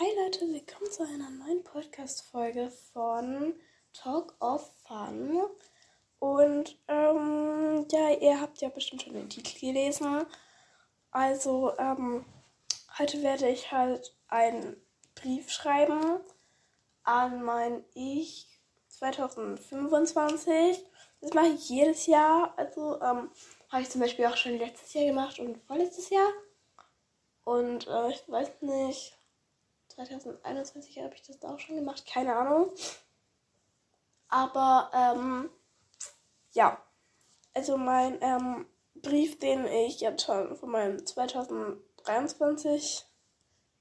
Hi Leute, willkommen zu einer neuen Podcast-Folge von Talk of Fun. Und ähm, ja, ihr habt ja bestimmt schon den Titel gelesen. Also, ähm, heute werde ich halt einen Brief schreiben an mein Ich 2025. Das mache ich jedes Jahr. Also, ähm, habe ich zum Beispiel auch schon letztes Jahr gemacht und vorletztes Jahr. Und äh, ich weiß nicht, 2021 habe ich das auch schon gemacht, keine Ahnung. Aber ähm, ja, also mein ähm, Brief, den ich jetzt schon von meinem 2023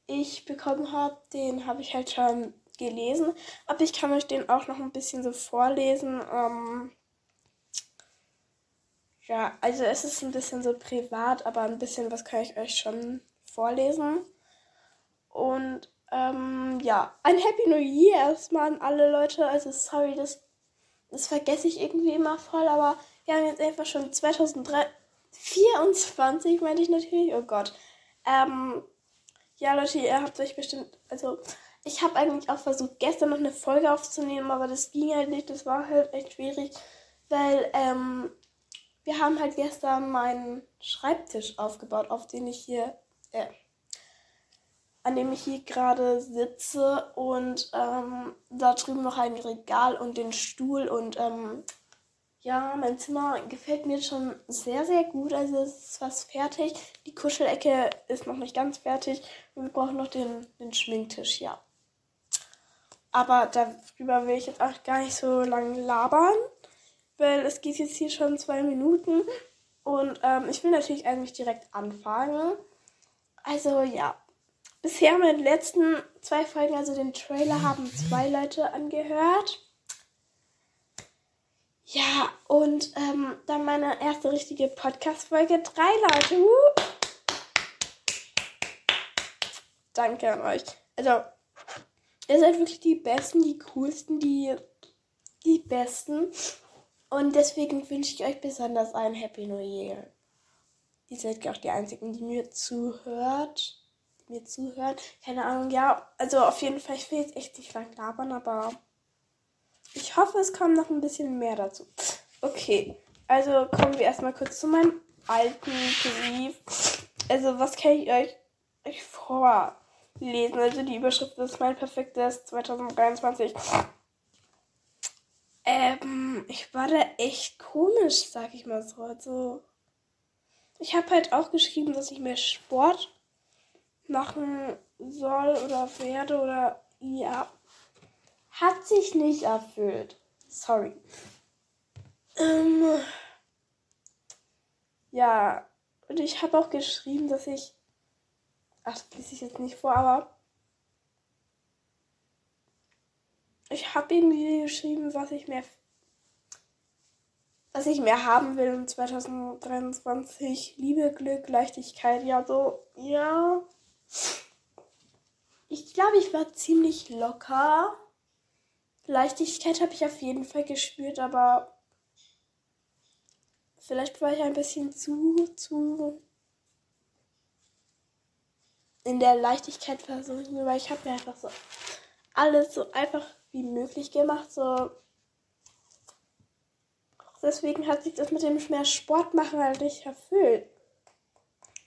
ich bekommen habe, den habe ich halt schon gelesen. Aber ich kann euch den auch noch ein bisschen so vorlesen. Ähm, ja, also es ist ein bisschen so privat, aber ein bisschen was kann ich euch schon vorlesen. Und ähm, ja, ein Happy New Year erstmal an alle Leute. Also sorry, das, das vergesse ich irgendwie immer voll, aber wir haben jetzt einfach schon 2024, meinte ich natürlich. Oh Gott. Ähm, ja, Leute, ihr habt euch bestimmt, also ich habe eigentlich auch versucht, gestern noch eine Folge aufzunehmen, aber das ging halt nicht. Das war halt echt schwierig, weil ähm, wir haben halt gestern meinen Schreibtisch aufgebaut, auf den ich hier, äh, an dem ich hier gerade sitze und ähm, da drüben noch ein Regal und den Stuhl und ähm, ja, mein Zimmer gefällt mir schon sehr, sehr gut. Also es ist fast fertig. Die Kuschelecke ist noch nicht ganz fertig. Und wir brauchen noch den, den Schminktisch, ja. Aber darüber will ich jetzt auch gar nicht so lange labern, weil es geht jetzt hier schon zwei Minuten. Und ähm, ich will natürlich eigentlich direkt anfangen. Also ja, Bisher meine letzten zwei Folgen, also den Trailer, haben zwei Leute angehört. Ja, und ähm, dann meine erste richtige Podcast-Folge, drei Leute. Uh. Danke an euch. Also, ihr seid wirklich die Besten, die Coolsten, die, die Besten. Und deswegen wünsche ich euch besonders ein Happy New Year. Ihr seid auch die Einzigen, die mir zuhört mir zuhören. Keine Ahnung, ja. Also auf jeden Fall, ich will jetzt echt nicht lang labern, aber ich hoffe, es kommt noch ein bisschen mehr dazu. Okay, also kommen wir erstmal kurz zu meinem alten Brief. Also, was kann ich euch, euch vorlesen? Also, die Überschrift ist mein perfektes 2023. Ähm, ich war da echt komisch, sag ich mal so. Also, ich habe halt auch geschrieben, dass ich mehr Sport machen soll oder werde oder ja, hat sich nicht erfüllt. Sorry. Ähm, ja, und ich habe auch geschrieben, dass ich. Ach, das lese ich jetzt nicht vor, aber. Ich habe irgendwie geschrieben, was ich mehr. Was ich mehr haben will in 2023. Liebe, Glück, Leichtigkeit. Ja, so. Ja. Ich glaube, ich war ziemlich locker. Leichtigkeit habe ich auf jeden Fall gespürt, aber vielleicht war ich ein bisschen zu, zu in der Leichtigkeit versuchen, weil ich habe mir einfach so alles so einfach wie möglich gemacht. So deswegen hat sich das mit dem mehr Sport machen halt nicht erfüllt.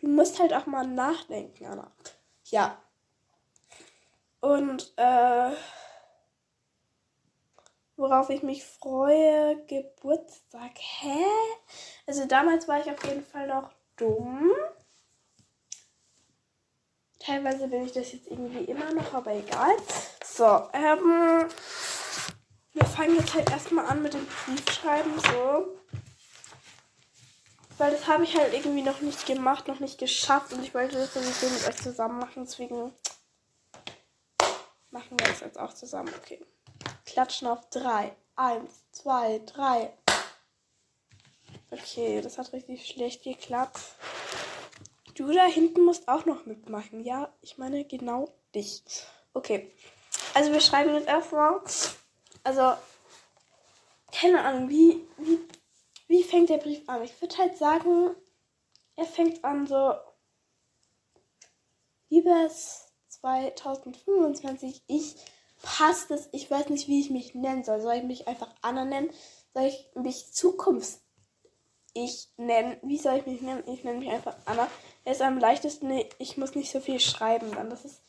Du musst halt auch mal nachdenken, Anna. Ja. Und äh, worauf ich mich freue, Geburtstag. Hä? Also damals war ich auf jeden Fall noch dumm. Teilweise bin ich das jetzt irgendwie immer noch, aber egal. So, ähm, wir fangen jetzt halt erstmal an mit dem Briefschreiben, so. Weil das habe ich halt irgendwie noch nicht gemacht, noch nicht geschafft und ich wollte das sowieso mit euch zusammen machen. Deswegen machen wir das jetzt auch zusammen. Okay. Klatschen auf drei. Eins, zwei, drei. Okay, das hat richtig schlecht geklappt. Du da hinten musst auch noch mitmachen. Ja, ich meine genau dich. Okay. Also wir schreiben jetzt erstmal. Also, keine Ahnung, wie, wie wie fängt der Brief an? Ich würde halt sagen, er fängt an so, liebes 2025 ich passt es. Ich weiß nicht, wie ich mich nennen soll. Soll ich mich einfach Anna nennen? Soll ich mich Zukunfts ich nennen? Wie soll ich mich nennen? Ich nenne mich einfach Anna. Er ist am leichtesten. Ich muss nicht so viel schreiben dann. Das ist,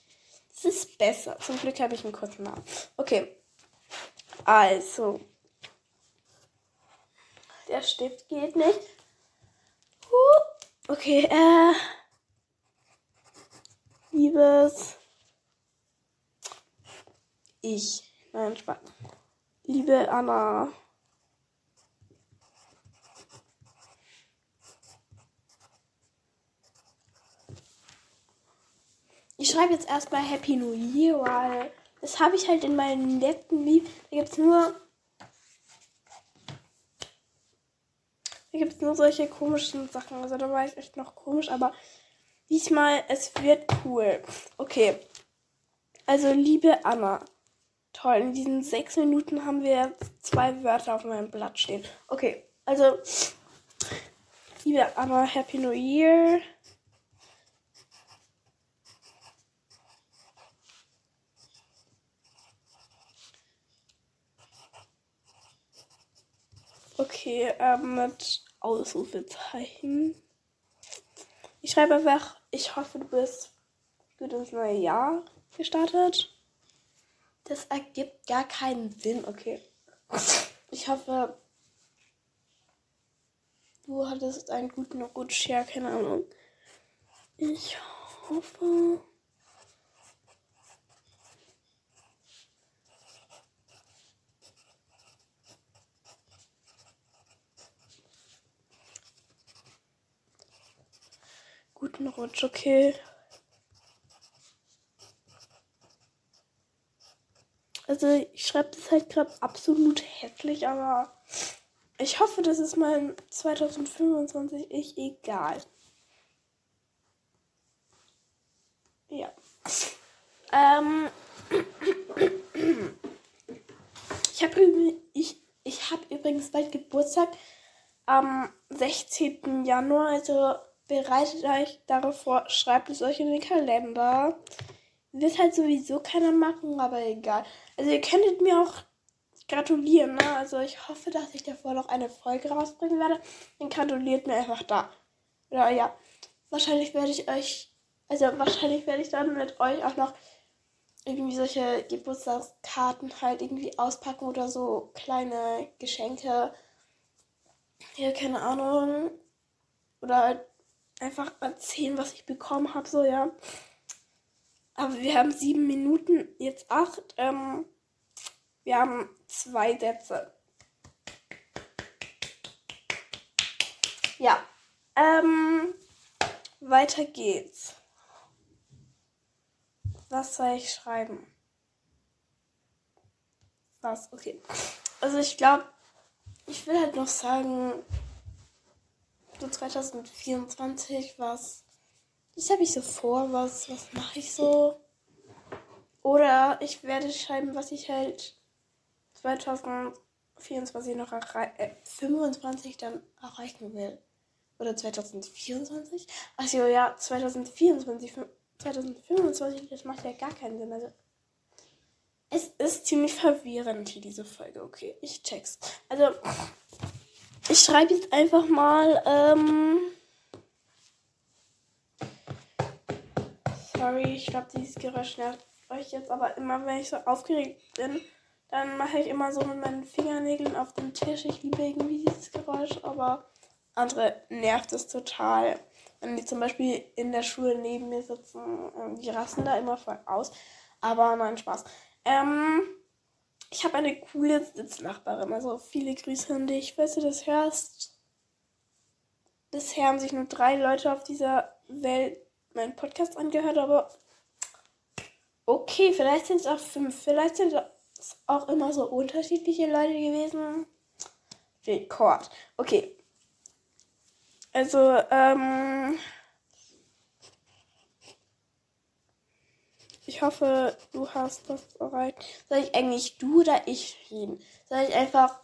das ist besser. Zum Glück habe ich einen kurzen Namen. Okay. Also. Der Stift geht nicht. Uh, okay, äh. Liebes. Ich. Nein, Spaß. Liebe Anna. Ich schreibe jetzt erstmal Happy New Year, weil das habe ich halt in meinem letzten Lied. Da gibt es nur. Da gibt es nur solche komischen Sachen. Also da war ich echt noch komisch, aber diesmal, es wird cool. Okay. Also, liebe Anna. Toll, in diesen sechs Minuten haben wir zwei Wörter auf meinem Blatt stehen. Okay, also, liebe Anna, Happy New Year. Okay, ähm, mit Ausrufezeichen. Ich schreibe einfach, ich hoffe, du bist gut ins neue Jahr gestartet. Das ergibt gar keinen Sinn, okay. Ich hoffe, du hattest einen guten Rutsch, ja, keine Ahnung. Ich hoffe. Guten Rutsch, okay. Also ich schreibe das halt gerade absolut hässlich, aber ich hoffe, das ist mein 2025 ich egal. Ja. Ähm. Ich habe ich, ich hab übrigens bald Geburtstag am 16. Januar, also Bereitet euch darauf vor, schreibt es euch in den Kalender. Wird halt sowieso keiner machen, aber egal. Also ihr könntet mir auch gratulieren, ne? Also ich hoffe, dass ich davor noch eine Folge rausbringen werde. Dann gratuliert mir einfach da. Oder ja. Wahrscheinlich werde ich euch, also wahrscheinlich werde ich dann mit euch auch noch irgendwie solche Geburtstagskarten halt irgendwie auspacken oder so kleine Geschenke. Ja, keine Ahnung. Oder halt einfach erzählen, was ich bekommen habe, so ja. Aber wir haben sieben Minuten, jetzt acht. Ähm, wir haben zwei Sätze. Ja. Ähm, weiter geht's. Was soll ich schreiben? Was? Okay. Also ich glaube, ich will halt noch sagen, 2024, was, was habe ich so vor, was, was mache ich so? Oder ich werde schreiben, was ich halt 2024 noch erreichen, äh, 25 dann erreichen will. Oder 2024? Achso, ja, 2024, 2025, das macht ja gar keinen Sinn. Also, es ist ziemlich verwirrend hier, diese Folge. Okay, ich check's. Also, ich schreibe jetzt einfach mal. Ähm Sorry, ich glaube, dieses Geräusch nervt euch jetzt, aber immer wenn ich so aufgeregt bin, dann mache ich immer so mit meinen Fingernägeln auf den Tisch. Ich liebe irgendwie dieses Geräusch, aber andere nervt es total. Wenn die zum Beispiel in der Schule neben mir sitzen, die rasten da immer voll aus. Aber nein, Spaß. Ähm, ich habe eine coole Sitznachbarin. Also viele Grüße an dich, falls du das hörst. Bisher haben sich nur drei Leute auf dieser Welt meinen Podcast angehört, aber okay, vielleicht sind es auch fünf. Vielleicht sind es auch immer so unterschiedliche Leute gewesen. Rekord. Okay. Also, ähm, Ich hoffe, du hast das erreicht. Soll ich eigentlich du oder ich reden? Soll ich einfach,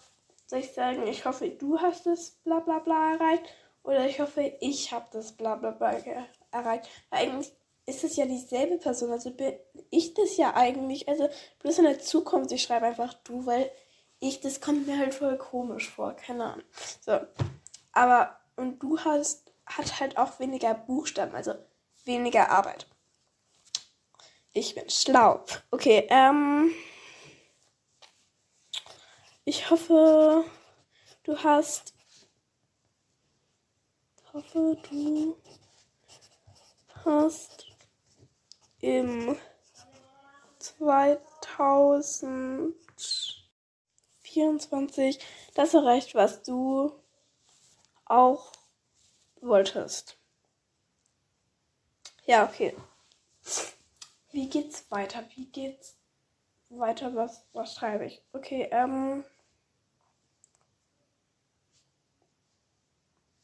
soll ich sagen, ich hoffe, du hast das bla bla bla erreicht? Oder ich hoffe, ich habe das bla bla bla erreicht? Weil eigentlich ist es ja dieselbe Person. Also bin ich das ja eigentlich. Also bloß in der Zukunft, ich schreibe einfach du, weil ich, das kommt mir halt voll komisch vor. Keine Ahnung. So. Aber, und du hast, hat halt auch weniger Buchstaben, also weniger Arbeit. Ich bin schlau. Okay, ähm. Ich hoffe, du hast. hoffe, du hast im 2024 das erreicht, was du auch wolltest. Ja, okay. Wie geht's weiter? Wie geht's weiter? Was, was schreibe ich? Okay, ähm.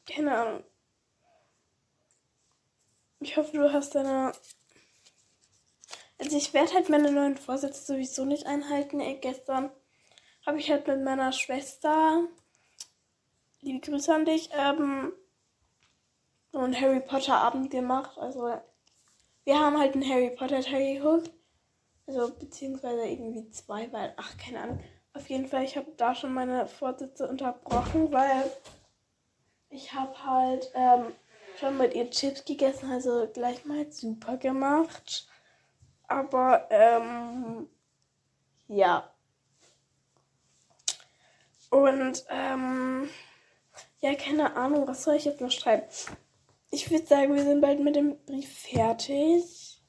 Keine Ahnung. Ich hoffe, du hast deine. Also ich werde halt meine neuen Vorsätze sowieso nicht einhalten. Ey, gestern habe ich halt mit meiner Schwester, liebe Grüße an dich, ähm, so einen Harry Potter Abend gemacht. Also wir haben halt einen Harry Potter Teil geguckt. Also beziehungsweise irgendwie zwei, weil, ach, keine Ahnung. Auf jeden Fall, ich habe da schon meine Vorsätze unterbrochen, weil ich habe halt ähm, schon mit ihr Chips gegessen, also gleich mal super gemacht. Aber, ähm, ja. Und, ähm, ja, keine Ahnung, was soll ich jetzt noch schreiben? Ich würde sagen, wir sind bald mit dem Brief fertig.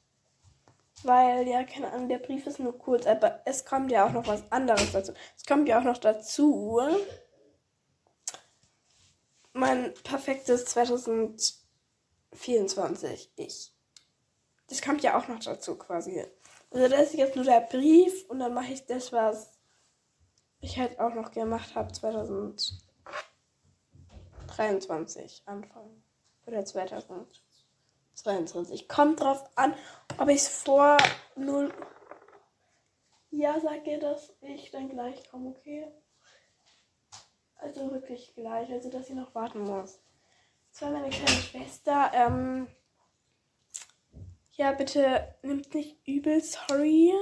Weil, ja, keine Ahnung, der Brief ist nur kurz, aber es kommt ja auch noch was anderes dazu. Es kommt ja auch noch dazu. Mein perfektes 2000. 24. Ich. Das kommt ja auch noch dazu quasi. Also das ist jetzt nur der Brief und dann mache ich das, was ich halt auch noch gemacht habe 2023 Anfang. Oder 2022. Kommt drauf an, ob ich es vor 0. Ja, sag ihr, dass ich dann gleich komme, okay? Also wirklich gleich, also dass ich noch warten muss. Das war meine kleine Schwester. Ähm, ja, bitte nimmt nicht übel, sorry.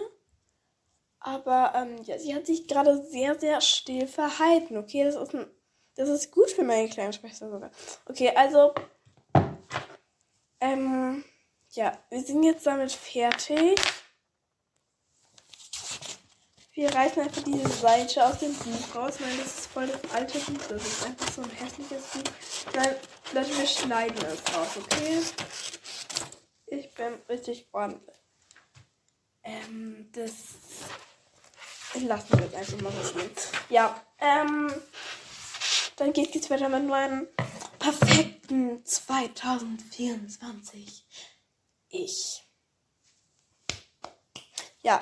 Aber ähm, ja, sie hat sich gerade sehr, sehr still verhalten. Okay, das ist, ein, das ist gut für meine kleine Schwester sogar. Okay, also. Ähm, ja, wir sind jetzt damit fertig. Wir reißen einfach diese Seite aus dem Buch raus, weil das ist voll das alte Buch. Das ist einfach so ein hässliches Buch. Nein, Leute, wir schneiden es raus, okay? Ich bin richtig ordentlich. Ähm, das lassen wir jetzt einfach mal so stehen. Ja, ähm, dann geht es weiter mit meinem perfekten 2024. Ich. Ja,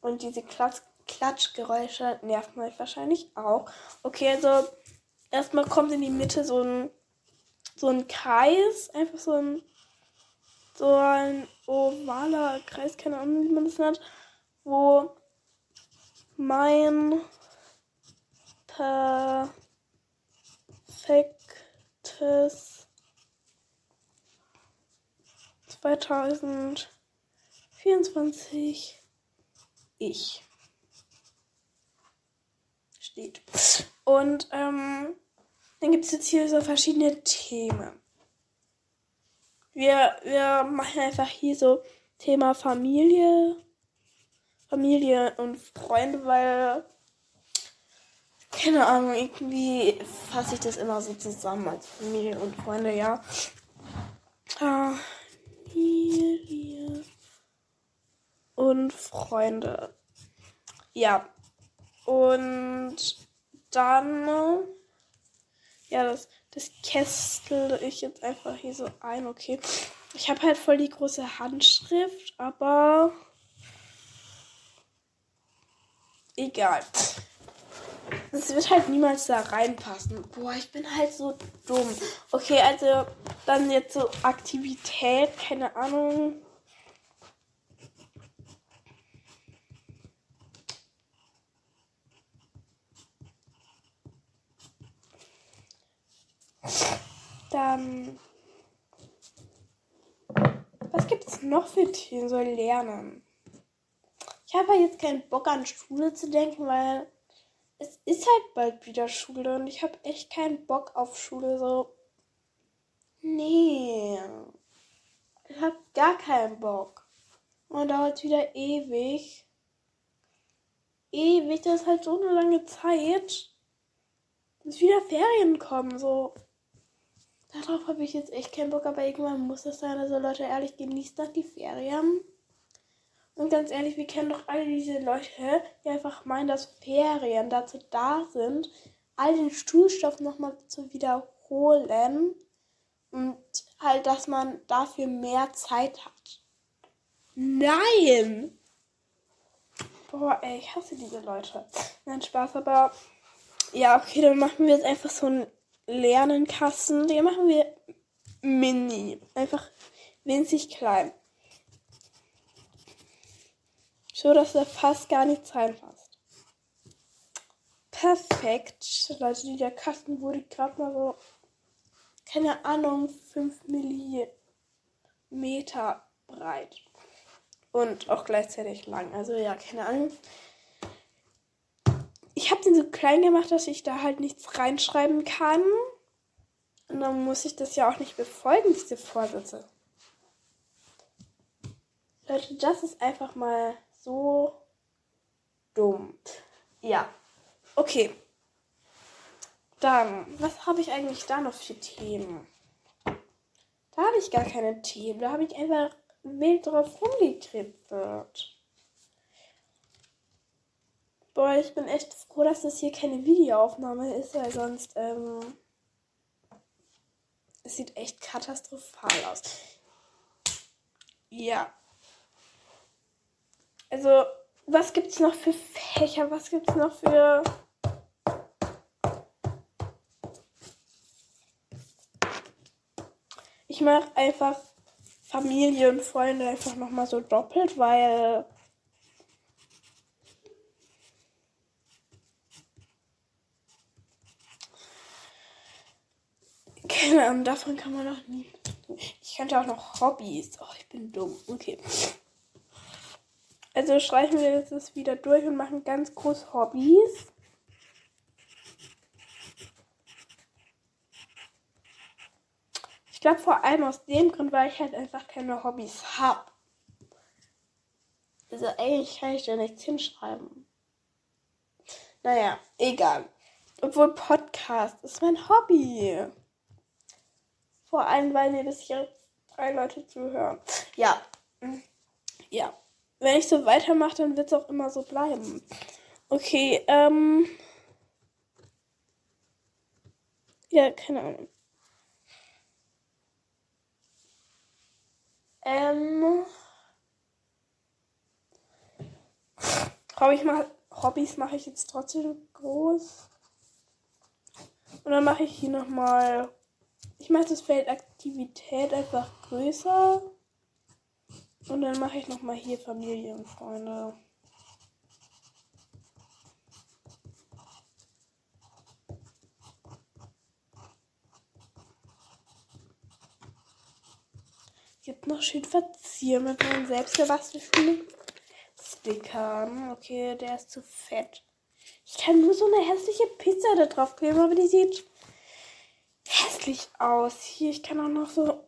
und diese Klatsch Klatschgeräusche nerven euch wahrscheinlich auch. Okay, also erstmal kommt in die Mitte so ein, so ein Kreis, einfach so ein, so ein ovaler Kreis, keine Ahnung, wie man das nennt, wo mein perfektes 2024 ich steht. Und ähm, dann gibt es jetzt hier so verschiedene Themen. Wir, wir machen einfach hier so Thema Familie, Familie und Freunde, weil, keine Ahnung, irgendwie fasse ich das immer so zusammen als Familie und Freunde, ja. Familie und Freunde. Ja. Und dann. Ja, das, das kästel ich jetzt einfach hier so ein. Okay. Ich habe halt voll die große Handschrift, aber. Egal. Das wird halt niemals da reinpassen. Boah, ich bin halt so dumm. Okay, also dann jetzt so Aktivität, keine Ahnung. Dann noch für Themen soll lernen? Ich habe jetzt keinen Bock an Schule zu denken, weil es ist halt bald wieder Schule und ich habe echt keinen Bock auf Schule. So, nee, ich habe gar keinen Bock. Und dauert wieder ewig. Ewig, das ist halt so eine lange Zeit. Bis wieder Ferien kommen, so. Darauf habe ich jetzt echt keinen Bock, aber irgendwann muss das sein. Also Leute, ehrlich, genießt doch die Ferien. Und ganz ehrlich, wir kennen doch alle diese Leute, die einfach meinen, dass Ferien dazu da sind, all den Schulstoff nochmal zu wiederholen. Und halt, dass man dafür mehr Zeit hat. Nein! Boah, ey, ich hasse diese Leute. Nein, Spaß, aber ja, okay, dann machen wir jetzt einfach so einen Lernenkasten. Den machen wir mini. Einfach winzig klein. So, dass er fast gar nichts reinpasst. Perfekt. Leute, der Kasten wurde gerade mal so, keine Ahnung, 5 Millimeter breit. Und auch gleichzeitig lang. Also ja, keine Ahnung. Ich habe den so klein gemacht, dass ich da halt nichts reinschreiben kann. Und dann muss ich das ja auch nicht befolgen, diese Vorsätze. Leute, das ist einfach mal so dumm. Ja. Okay. Dann, was habe ich eigentlich da noch für Themen? Da habe ich gar keine Themen. Da habe ich einfach wild drauf rumgekribbelt. Boah, ich bin echt froh, dass das hier keine Videoaufnahme ist, weil sonst, ähm, es sieht echt katastrophal aus. Ja. Also, was gibt's noch für Fächer? Was gibt's noch für. Ich mache einfach Familie und Freunde einfach nochmal so doppelt, weil. Keine Ahnung, davon kann man noch nie. Ich könnte auch noch Hobbys. Oh, ich bin dumm. Okay. Also streichen wir jetzt das wieder durch und machen ganz groß Hobbys. Ich glaube vor allem aus dem Grund, weil ich halt einfach keine Hobbys habe. Also eigentlich kann ich da nichts hinschreiben. Naja, egal. Obwohl Podcast ist mein Hobby. Vor allem, weil mir bis jetzt drei Leute zuhören. Ja. Ja wenn ich so weitermache, dann wird es auch immer so bleiben. Okay, ähm. Ja, keine Ahnung. Ähm. Hobbys, mach, mache ich jetzt trotzdem groß. Und dann mache ich hier nochmal. Ich mache das Feld Aktivität einfach größer. Und dann mache ich nochmal hier Familie und Freunde. Gibt noch schön verzieren mit meinen selbstgebastelten Stickern. Okay, der ist zu fett. Ich kann nur so eine hässliche Pizza da drauf kleben, aber die sieht hässlich aus. Hier, ich kann auch noch so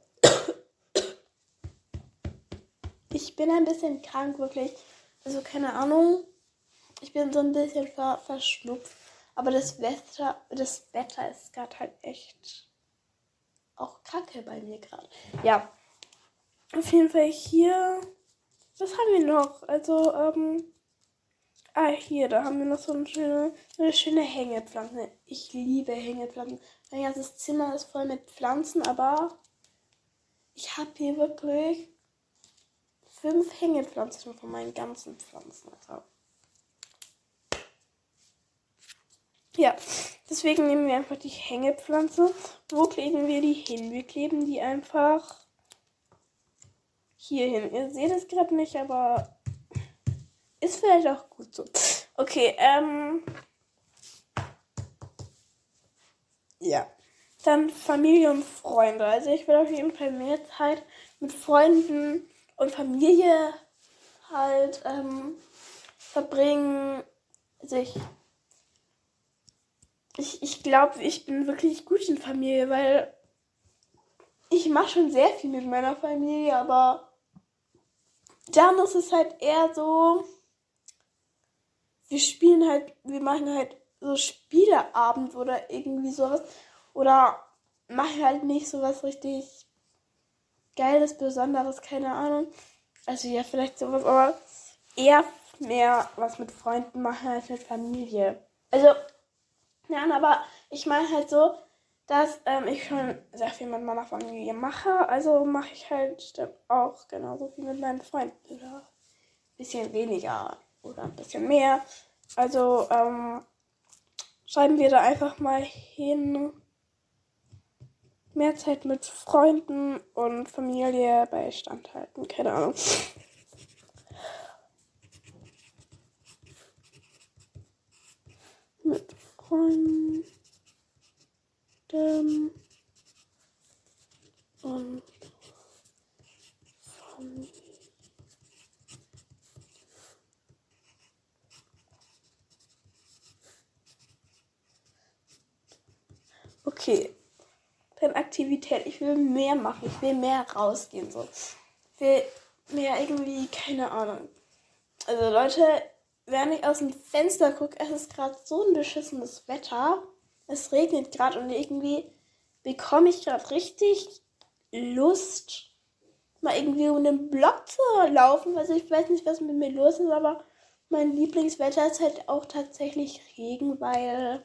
ich bin ein bisschen krank, wirklich. Also keine Ahnung. Ich bin so ein bisschen ver verschnupft. Aber das Wetter, das Wetter ist gerade halt echt auch kacke bei mir gerade. Ja. Auf jeden Fall hier. Was haben wir noch? Also, ähm. Ah, hier, da haben wir noch so eine schöne, eine schöne Hängepflanze. Ich liebe Hängepflanzen. Mein ganzes Zimmer ist voll mit Pflanzen, aber ich habe hier wirklich fünf Hängepflanzen von meinen ganzen Pflanzen. Also. Ja, deswegen nehmen wir einfach die Hängepflanze. Wo kleben wir die hin? Wir kleben die einfach hier hin. Ihr seht es gerade nicht, aber ist vielleicht auch gut so. Okay, ähm. Ja. Dann Familie und Freunde. Also ich will auf jeden Fall mehr Zeit mit Freunden und Familie halt ähm, verbringen. Also ich, ich, ich glaube, ich bin wirklich gut in Familie, weil ich mache schon sehr viel mit meiner Familie, aber dann ist es halt eher so, wir spielen halt, wir machen halt so Spieleabend oder irgendwie sowas. Oder machen halt nicht sowas richtig Geiles, Besonderes, keine Ahnung. Also ja, vielleicht sowas, aber eher mehr was mit Freunden machen als mit Familie. Also, nein, aber ich meine halt so, dass ähm, ich schon sehr viel mit meiner Familie mache. Also mache ich halt auch genauso viel mit meinen Freunden. Oder ein bisschen weniger oder ein bisschen mehr. Also ähm, schreiben wir da einfach mal hin. Mehr Zeit mit Freunden und Familie bei Standhalten. Keine Ahnung. mit Freunden und Familie. Okay. Aktivität. Ich will mehr machen. Ich will mehr rausgehen. So. Ich will mehr irgendwie, keine Ahnung. Also Leute, wenn ich aus dem Fenster gucke, es ist gerade so ein beschissenes Wetter. Es regnet gerade und irgendwie bekomme ich gerade richtig Lust, mal irgendwie um den Block zu laufen. Also ich weiß nicht, was mit mir los ist, aber mein Lieblingswetter ist halt auch tatsächlich Regen, weil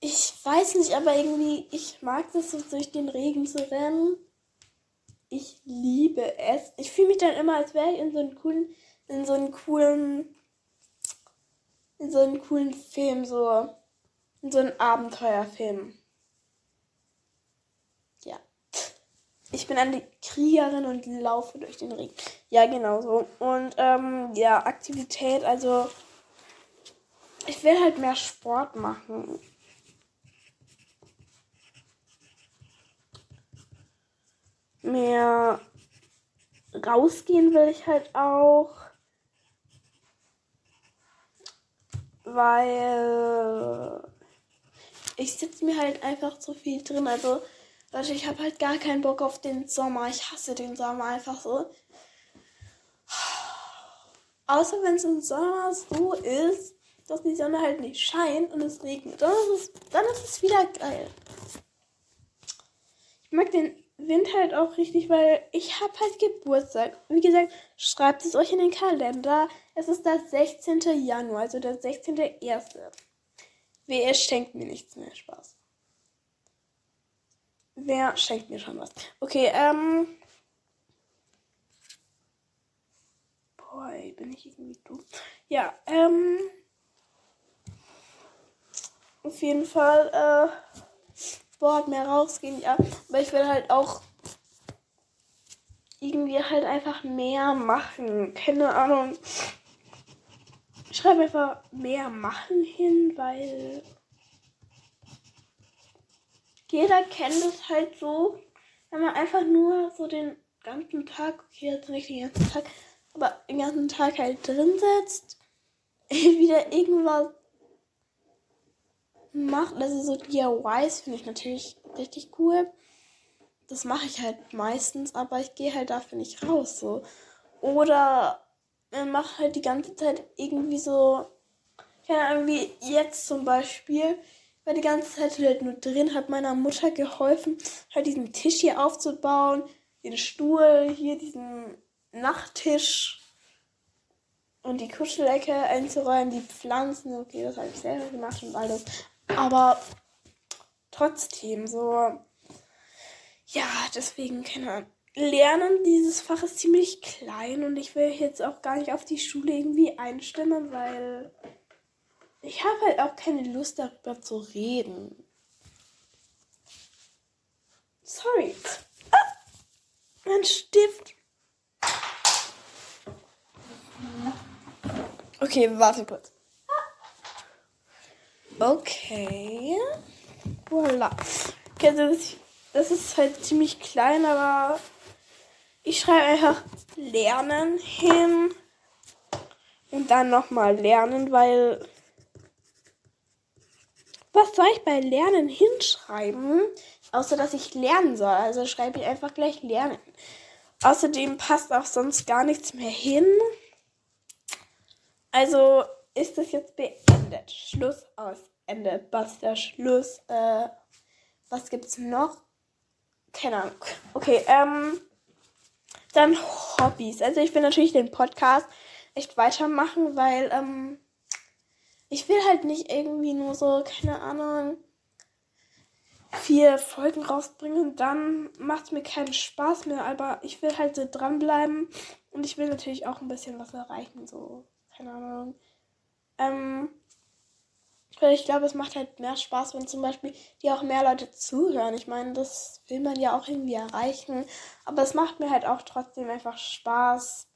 ich weiß nicht, aber irgendwie, ich mag das so durch den Regen zu rennen. Ich liebe es. Ich fühle mich dann immer, als wäre ich in so einem coolen, in so einem coolen, in so einem coolen Film, so, in so einem Abenteuerfilm. Ja. Ich bin eine Kriegerin und laufe durch den Regen. Ja, genau so. Und, ähm, ja, Aktivität, also, ich will halt mehr Sport machen. Mehr rausgehen will ich halt auch. Weil ich sitze mir halt einfach zu viel drin. Also, Leute, ich habe halt gar keinen Bock auf den Sommer. Ich hasse den Sommer einfach so. Außer wenn es im Sommer so ist, dass die Sonne halt nicht scheint und es regnet. Dann ist es, dann ist es wieder geil. Ich mag den Wind halt auch richtig, weil ich habe halt Geburtstag. Wie gesagt, schreibt es euch in den Kalender. Es ist der 16. Januar, also der 16.1. Wer schenkt mir nichts mehr Spaß? Wer schenkt mir schon was? Okay, ähm. Boah, ey, bin ich irgendwie dumm. Ja, ähm. Auf jeden Fall, äh. Sport, mehr rausgehen, ja. Aber ich will halt auch irgendwie halt einfach mehr machen. Keine Ahnung. Ich schreibe einfach mehr machen hin, weil jeder kennt es halt so, wenn man einfach nur so den ganzen Tag, okay, jetzt nicht den ganzen Tag, aber den ganzen Tag halt drin sitzt, wieder irgendwas macht. Also so DIYs finde ich natürlich richtig cool. Das mache ich halt meistens, aber ich gehe halt dafür nicht raus. So. Oder man macht halt die ganze Zeit irgendwie so, keine Ahnung, wie jetzt zum Beispiel, war die ganze Zeit halt nur drin, hat meiner Mutter geholfen, halt diesen Tisch hier aufzubauen, den Stuhl, hier diesen Nachttisch und die Kuschelecke einzuräumen, die Pflanzen, okay, das habe ich selber gemacht und alles. Aber trotzdem so. Ja, deswegen, keine Ahnung. Lernen dieses Fach ist ziemlich klein und ich will jetzt auch gar nicht auf die Schule irgendwie einstimmen, weil ich habe halt auch keine Lust darüber zu reden. Sorry. Ah, mein Stift. Okay, warte kurz. Okay. Voila. Okay, das ist, das ist halt ziemlich klein, aber Ich schreibe einfach lernen hin und dann nochmal lernen, weil was soll ich bei lernen hinschreiben? Außer dass ich lernen soll. Also schreibe ich einfach gleich lernen. Außerdem passt auch sonst gar nichts mehr hin. Also ist das jetzt beendet. Schluss aus. Ende. Basta. Schluss. Äh, was gibt's noch? Keine Ahnung. Okay, ähm. Dann Hobbys. Also ich will natürlich den Podcast echt weitermachen, weil, ähm, ich will halt nicht irgendwie nur so, keine Ahnung, vier Folgen rausbringen und dann macht es mir keinen Spaß mehr, aber ich will halt so dranbleiben und ich will natürlich auch ein bisschen was erreichen, so, keine Ahnung. Ähm, weil ich glaube, es macht halt mehr Spaß, wenn zum Beispiel die auch mehr Leute zuhören. Ich meine, das will man ja auch irgendwie erreichen. Aber es macht mir halt auch trotzdem einfach Spaß,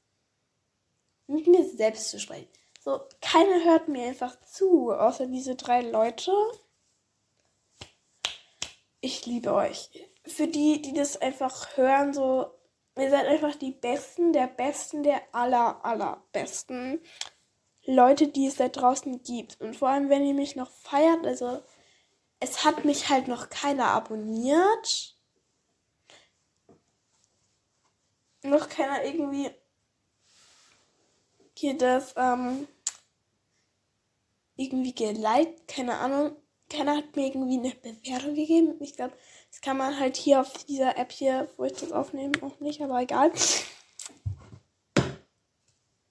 mit mir selbst zu sprechen. So, keiner hört mir einfach zu, außer diese drei Leute. Ich liebe euch. Für die, die das einfach hören, so, ihr seid einfach die Besten, der Besten, der aller, allerbesten Leute, die es da draußen gibt. Und vor allem, wenn ihr mich noch feiert, also, es hat mich halt noch keiner abonniert. Noch keiner irgendwie hier das ähm, irgendwie geliked, keine Ahnung. Keiner hat mir irgendwie eine Bewertung gegeben. Ich glaube, das kann man halt hier auf dieser App hier, wo ich das aufnehme, auch nicht, aber egal.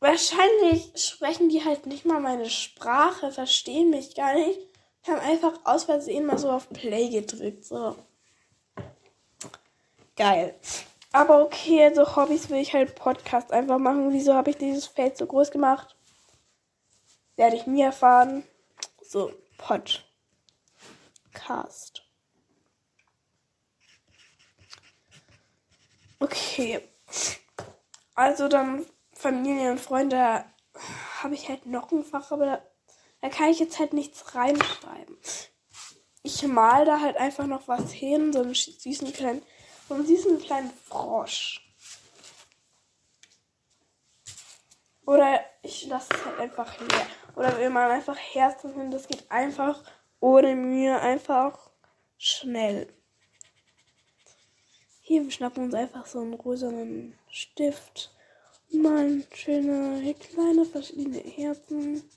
Wahrscheinlich sprechen die halt nicht mal meine Sprache, verstehen mich gar nicht. Haben einfach aus Versehen mal so auf Play gedrückt. So. Geil. Aber okay, also Hobbys will ich halt Podcast einfach machen. Wieso habe ich dieses Feld so groß gemacht? Werde ich nie erfahren. So, Podcast. Okay. Also dann Familie und Freunde habe ich halt noch ein Fach, aber da, da kann ich jetzt halt nichts reinschreiben. Ich mal da halt einfach noch was hin, so einen süßen kleinen so einen süßen kleinen Frosch. Oder ich lasse es halt einfach leer. Oder will man einfach Herzen hin, das geht einfach ohne Mühe, einfach schnell. Hier, wir schnappen uns einfach so einen rosanen Stift. Malen schöne, kleine, verschiedene Herzen,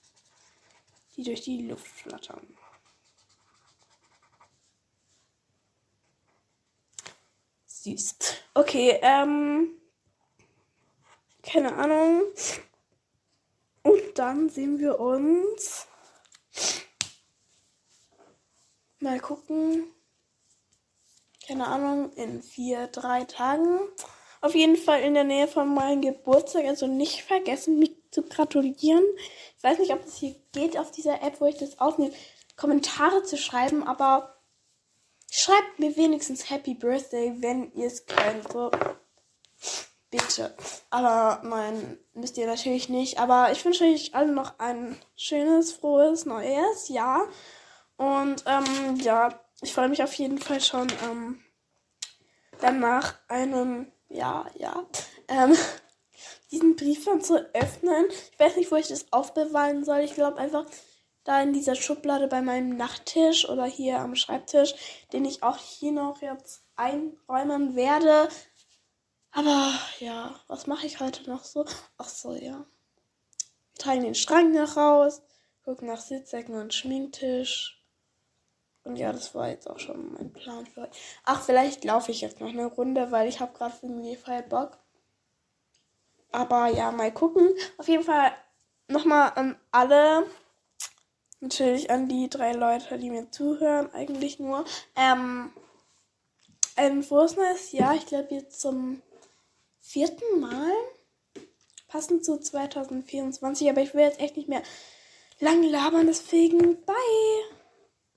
die durch die Luft flattern. süß. Okay, ähm. Keine Ahnung. Und dann sehen wir uns. Mal gucken. Keine Ahnung, in vier, drei Tagen. Auf jeden Fall in der Nähe von meinem Geburtstag. Also nicht vergessen, mich zu gratulieren. Ich weiß nicht, ob es hier geht auf dieser App, wo ich das aufnehme, Kommentare zu schreiben, aber Schreibt mir wenigstens Happy Birthday, wenn ihr es könnt. So. Bitte. Aber nein, müsst ihr natürlich nicht. Aber ich wünsche euch allen noch ein schönes, frohes neues Jahr. Und ähm, ja, ich freue mich auf jeden Fall schon ähm, dann nach einem, ja, ja, ähm, diesen Brief dann zu öffnen. Ich weiß nicht, wo ich das aufbewahren soll. Ich glaube einfach, da in dieser Schublade bei meinem Nachttisch oder hier am Schreibtisch, den ich auch hier noch jetzt einräumen werde. Aber ja, was mache ich heute noch so? Ach so, ja. Wir tragen den Schrank nach raus, gucken nach Sitzsäcken und Schminktisch. Und ja, das war jetzt auch schon mein Plan für heute. Ach, vielleicht laufe ich jetzt noch eine Runde, weil ich habe gerade irgendwie voll Bock. Aber ja, mal gucken. Auf jeden Fall nochmal an alle natürlich an die drei Leute, die mir zuhören, eigentlich nur. Ähm, ein frohes neues Jahr, ich glaube jetzt zum vierten Mal. Passend zu 2024, aber ich will jetzt echt nicht mehr lang labern, deswegen bye!